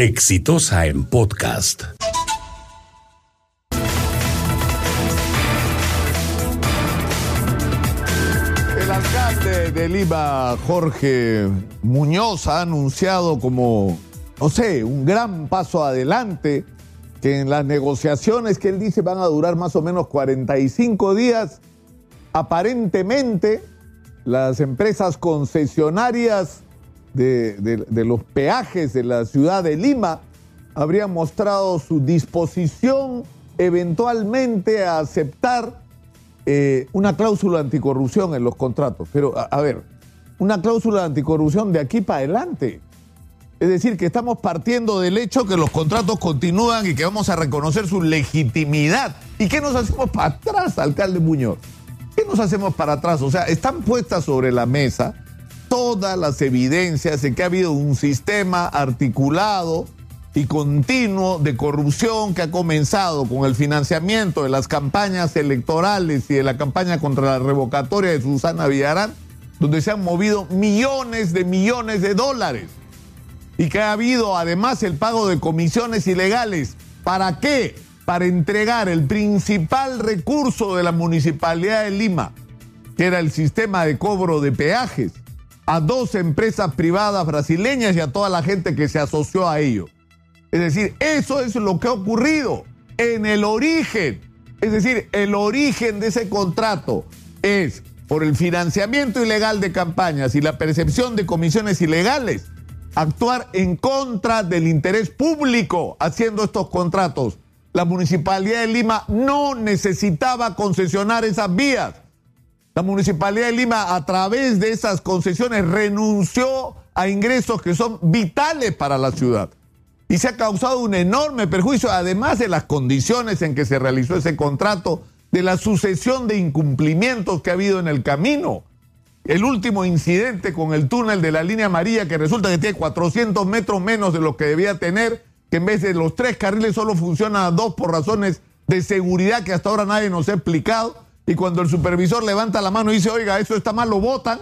Exitosa en podcast. El alcalde de Lima, Jorge Muñoz, ha anunciado como, no sé, un gran paso adelante, que en las negociaciones que él dice van a durar más o menos 45 días, aparentemente las empresas concesionarias de, los peajes de la ciudad de Lima habrían mostrado su disposición eventualmente a aceptar eh, una cláusula anticorrupción en los contratos. Pero, a, a ver, una cláusula anticorrupción de aquí para adelante. Es decir, que estamos partiendo del hecho que los contratos continúan y que vamos a reconocer su legitimidad. ¿Y qué nos hacemos para atrás, alcalde Muñoz? ¿Qué nos hacemos para atrás? O sea, están puestas sobre la mesa todas las evidencias de que ha habido un sistema articulado y continuo de corrupción que ha comenzado con el financiamiento de las campañas electorales y de la campaña contra la revocatoria de Susana Villarán, donde se han movido millones de millones de dólares y que ha habido además el pago de comisiones ilegales. ¿Para qué? Para entregar el principal recurso de la Municipalidad de Lima, que era el sistema de cobro de peajes, a dos empresas privadas brasileñas y a toda la gente que se asoció a ello. Es decir, eso es lo que ha ocurrido en el origen. Es decir, el origen de ese contrato es por el financiamiento ilegal de campañas y la percepción de comisiones ilegales, actuar en contra del interés público haciendo estos contratos. La Municipalidad de Lima no necesitaba concesionar esas vías. La Municipalidad de Lima, a través de esas concesiones, renunció a ingresos que son vitales para la ciudad. Y se ha causado un enorme perjuicio, además de las condiciones en que se realizó ese contrato, de la sucesión de incumplimientos que ha habido en el camino. El último incidente con el túnel de la línea amarilla, que resulta que tiene 400 metros menos de lo que debía tener, que en vez de los tres carriles solo funciona dos por razones de seguridad que hasta ahora nadie nos ha explicado. Y cuando el supervisor levanta la mano y dice, oiga, eso está mal, lo votan.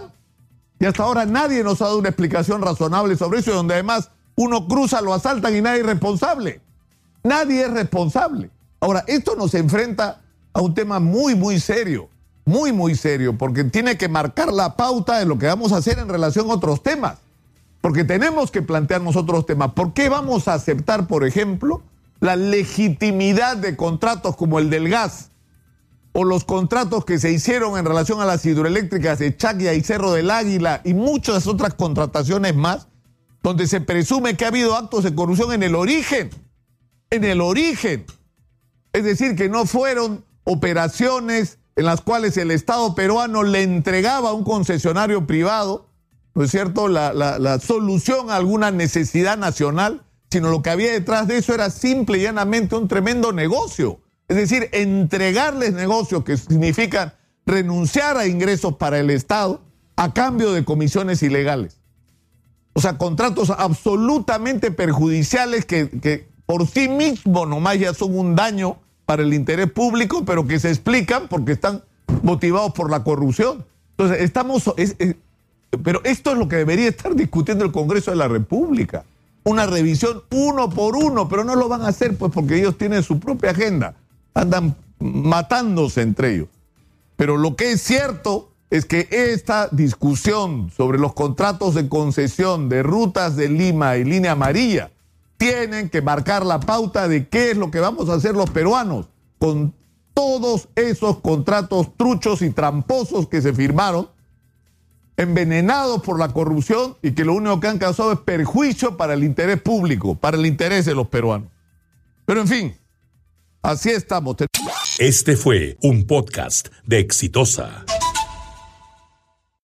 Y hasta ahora nadie nos ha dado una explicación razonable sobre eso, donde además uno cruza, lo asaltan y nadie es responsable. Nadie es responsable. Ahora, esto nos enfrenta a un tema muy, muy serio, muy, muy serio, porque tiene que marcar la pauta de lo que vamos a hacer en relación a otros temas. Porque tenemos que plantearnos otros temas. ¿Por qué vamos a aceptar, por ejemplo, la legitimidad de contratos como el del gas? O los contratos que se hicieron en relación a las hidroeléctricas de Chaquia y Cerro del Águila y muchas otras contrataciones más, donde se presume que ha habido actos de corrupción en el origen, en el origen. Es decir, que no fueron operaciones en las cuales el Estado peruano le entregaba a un concesionario privado, ¿no es cierto?, la, la- la solución a alguna necesidad nacional, sino lo que había detrás de eso era simple y llanamente un tremendo negocio. Es decir, entregarles negocios que significan renunciar a ingresos para el Estado a cambio de comisiones ilegales. O sea, contratos absolutamente perjudiciales que, que por sí mismos nomás ya son un daño para el interés público, pero que se explican porque están motivados por la corrupción. Entonces, estamos... es- es- pero esto es lo que debería estar discutiendo el Congreso de la República. Una revisión uno por uno, pero no lo van a hacer pues porque ellos tienen su propia agenda. Andan matándose entre ellos. Pero lo que es cierto es que esta discusión sobre los contratos de concesión de rutas de Lima y línea amarilla tienen que marcar la pauta de qué es lo que vamos a hacer los peruanos con todos esos contratos truchos y tramposos que se firmaron, envenenados por la corrupción y que lo único que han causado es perjuicio para el interés público, para el interés de los peruanos. Pero en fin, así estamos. Este fue un podcast de Exitosa.